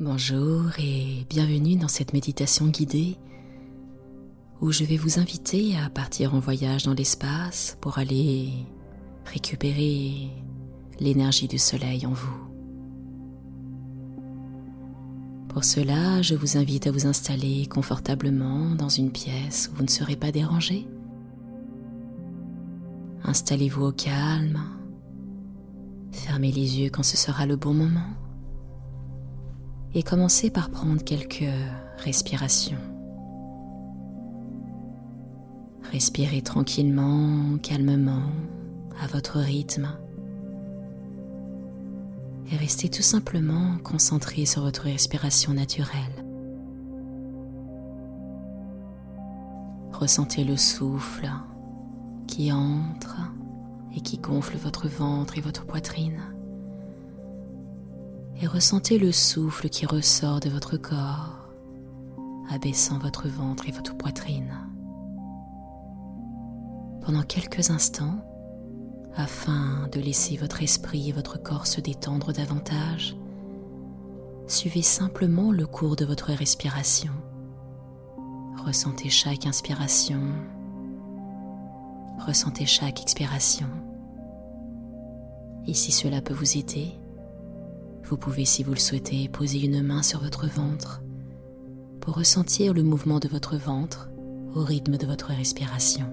Bonjour et bienvenue dans cette méditation guidée où je vais vous inviter à partir en voyage dans l'espace pour aller récupérer l'énergie du soleil en vous. Pour cela, je vous invite à vous installer confortablement dans une pièce où vous ne serez pas dérangé. Installez-vous au calme, fermez les yeux quand ce sera le bon moment et commencez par prendre quelques respirations. Respirez tranquillement, calmement, à votre rythme. Et restez tout simplement concentré sur votre respiration naturelle. Ressentez le souffle qui entre et qui gonfle votre ventre et votre poitrine et ressentez le souffle qui ressort de votre corps, abaissant votre ventre et votre poitrine. Pendant quelques instants, afin de laisser votre esprit et votre corps se détendre davantage, suivez simplement le cours de votre respiration. Ressentez chaque inspiration, ressentez chaque expiration. Et si cela peut vous aider, vous pouvez, si vous le souhaitez, poser une main sur votre ventre pour ressentir le mouvement de votre ventre au rythme de votre respiration.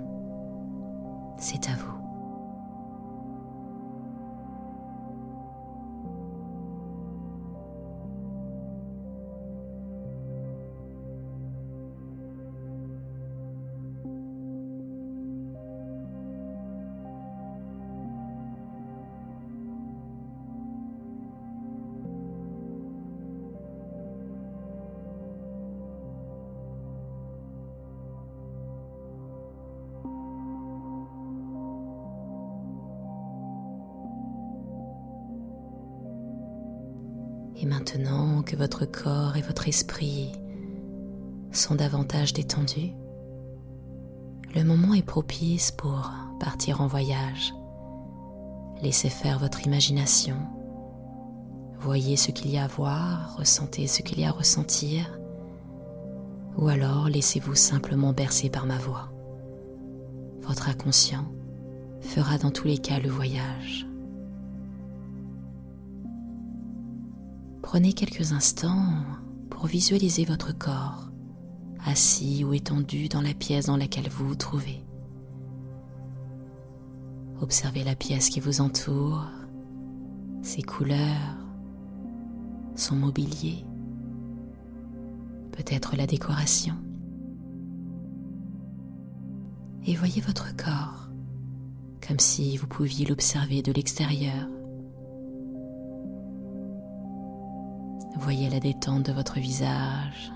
C'est à vous. Et maintenant que votre corps et votre esprit sont davantage détendus, le moment est propice pour partir en voyage. Laissez faire votre imagination. Voyez ce qu'il y a à voir, ressentez ce qu'il y a à ressentir, ou alors laissez-vous simplement bercer par ma voix. Votre inconscient fera dans tous les cas le voyage. Prenez quelques instants pour visualiser votre corps, assis ou étendu dans la pièce dans laquelle vous vous trouvez. Observez la pièce qui vous entoure, ses couleurs, son mobilier, peut-être la décoration. Et voyez votre corps comme si vous pouviez l'observer de l'extérieur. Voyez la détente de votre visage,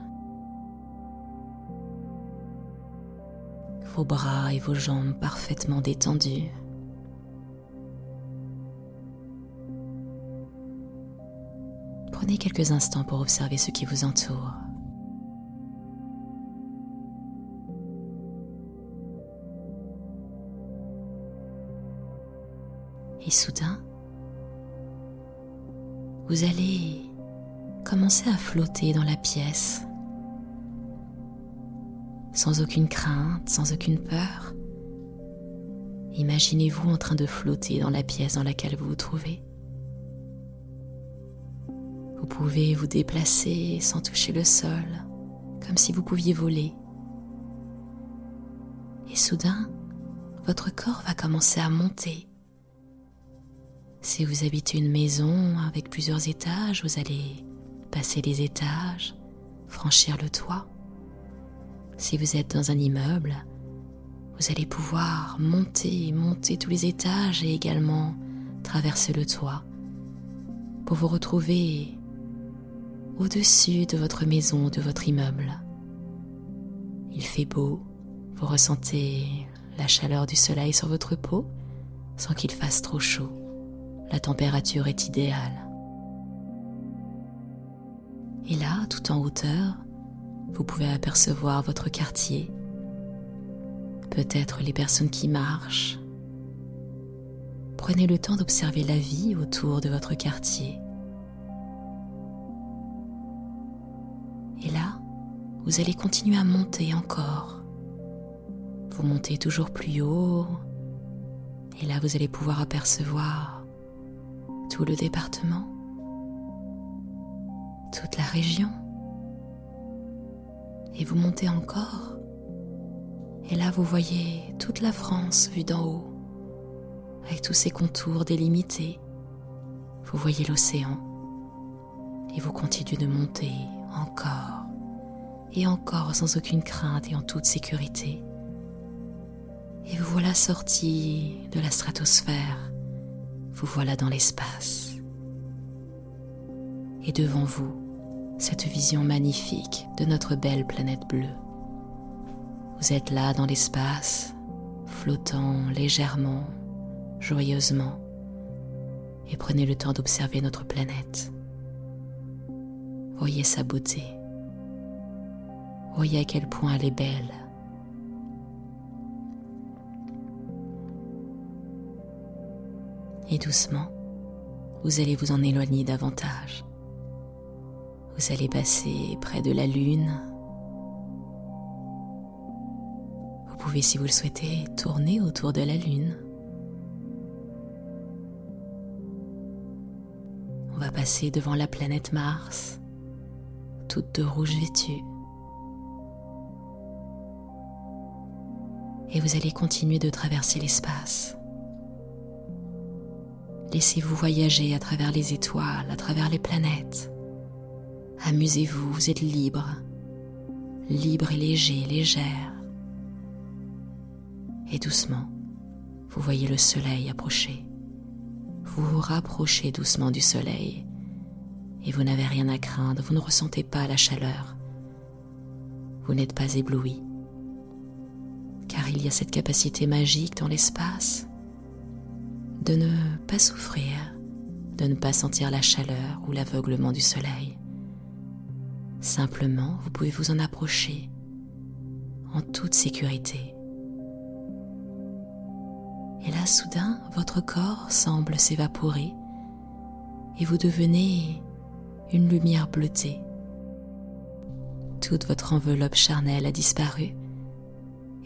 vos bras et vos jambes parfaitement détendus. Prenez quelques instants pour observer ce qui vous entoure. Et soudain, vous allez commencez à flotter dans la pièce, sans aucune crainte, sans aucune peur. Imaginez-vous en train de flotter dans la pièce dans laquelle vous vous trouvez. Vous pouvez vous déplacer sans toucher le sol, comme si vous pouviez voler. Et soudain, votre corps va commencer à monter. Si vous habitez une maison avec plusieurs étages, vous allez passer les étages, franchir le toit. Si vous êtes dans un immeuble, vous allez pouvoir monter, monter tous les étages et également traverser le toit pour vous retrouver au-dessus de votre maison, de votre immeuble. Il fait beau, vous ressentez la chaleur du soleil sur votre peau sans qu'il fasse trop chaud. La température est idéale. Et là, tout en hauteur, vous pouvez apercevoir votre quartier, peut-être les personnes qui marchent. Prenez le temps d'observer la vie autour de votre quartier. vous allez continuer à monter encore. Vous montez toujours plus haut et là vous allez pouvoir apercevoir tout le département, toute la région. Et vous montez encore et là vous voyez toute la France vue d'en haut avec tous ses contours délimités. Vous voyez l'océan et vous continuez de monter encore et encore sans aucune crainte et en toute sécurité. Et vous voilà sorti de la stratosphère, vous voilà dans l'espace. Et devant vous, cette vision magnifique de notre belle planète bleue. Vous êtes là dans l'espace, flottant légèrement, joyeusement, et prenez le temps d'observer notre planète. Voyez sa beauté. Voyez à quel point elle est belle. Et doucement, vous allez vous en éloigner davantage. Vous allez passer près de la Lune. Vous pouvez, si vous le souhaitez, tourner autour de la Lune. On va passer devant la planète Mars, toute de rouge vêtue. et vous allez continuer de traverser l'espace. Laissez-vous voyager à travers les étoiles, à travers les planètes. Amusez-vous, vous êtes libre, libre et léger, légère. Et doucement, vous voyez le soleil approcher. Vous vous rapprochez doucement du soleil et vous n'avez rien à craindre, vous ne ressentez pas la chaleur. Vous n'êtes pas ébloui car il y a cette capacité magique dans l'espace de ne pas souffrir, de ne pas sentir la chaleur ou l'aveuglement du soleil. Simplement, vous pouvez vous en approcher en toute sécurité. Et là, soudain, votre corps semble s'évaporer et vous devenez une lumière bleutée. Toute votre enveloppe charnelle a disparu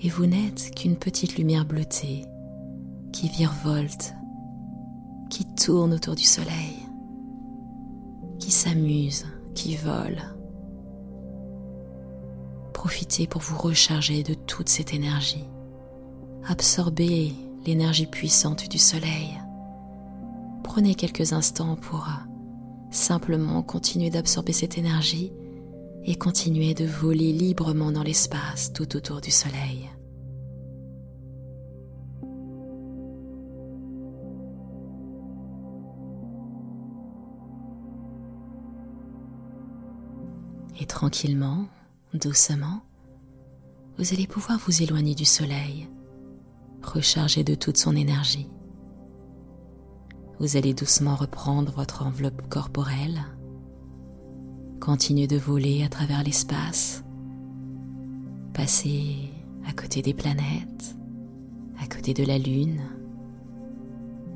et vous n'êtes qu'une petite lumière bleutée qui virevolte, qui tourne autour du soleil, qui s'amuse, qui vole. Profitez pour vous recharger de toute cette énergie. Absorbez l'énergie puissante du soleil. Prenez quelques instants pour simplement continuer d'absorber cette énergie et continuez de voler librement dans l'espace tout autour du Soleil. Et tranquillement, doucement, vous allez pouvoir vous éloigner du Soleil, recharger de toute son énergie. Vous allez doucement reprendre votre enveloppe corporelle Continuez de voler à travers l'espace. Passez à côté des planètes, à côté de la Lune.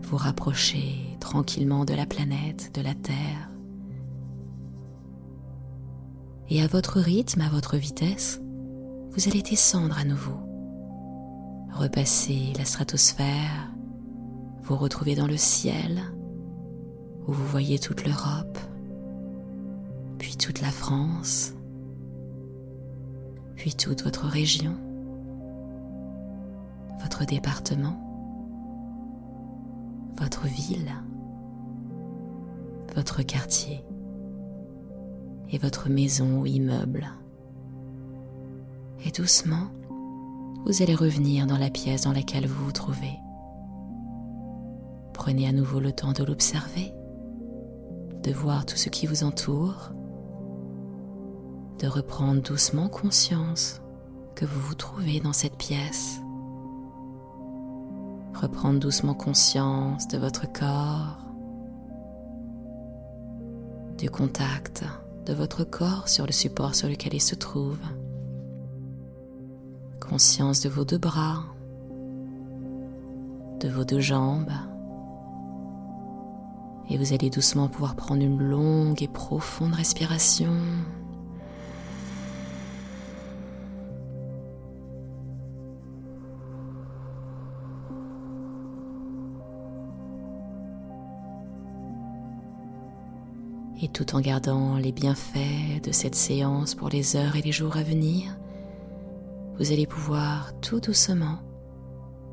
Vous rapprochez tranquillement de la planète, de la Terre. Et à votre rythme, à votre vitesse, vous allez descendre à nouveau. Repasser la stratosphère, vous retrouvez dans le ciel, où vous voyez toute l'Europe, puis toute la France, puis toute votre région, votre département, votre ville, votre quartier et votre maison ou immeuble. Et doucement, vous allez revenir dans la pièce dans laquelle vous vous trouvez. Prenez à nouveau le temps de l'observer, de voir tout ce qui vous entoure de reprendre doucement conscience que vous vous trouvez dans cette pièce. Reprendre doucement conscience de votre corps, du contact de votre corps sur le support sur lequel il se trouve. Conscience de vos deux bras, de vos deux jambes. Et vous allez doucement pouvoir prendre une longue et profonde respiration Et tout en gardant les bienfaits de cette séance pour les heures et les jours à venir, vous allez pouvoir tout doucement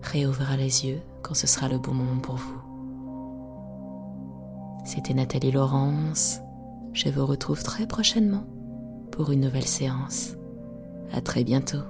réouvrir les yeux quand ce sera le bon moment pour vous. C'était Nathalie Laurence. Je vous retrouve très prochainement pour une nouvelle séance. À très bientôt.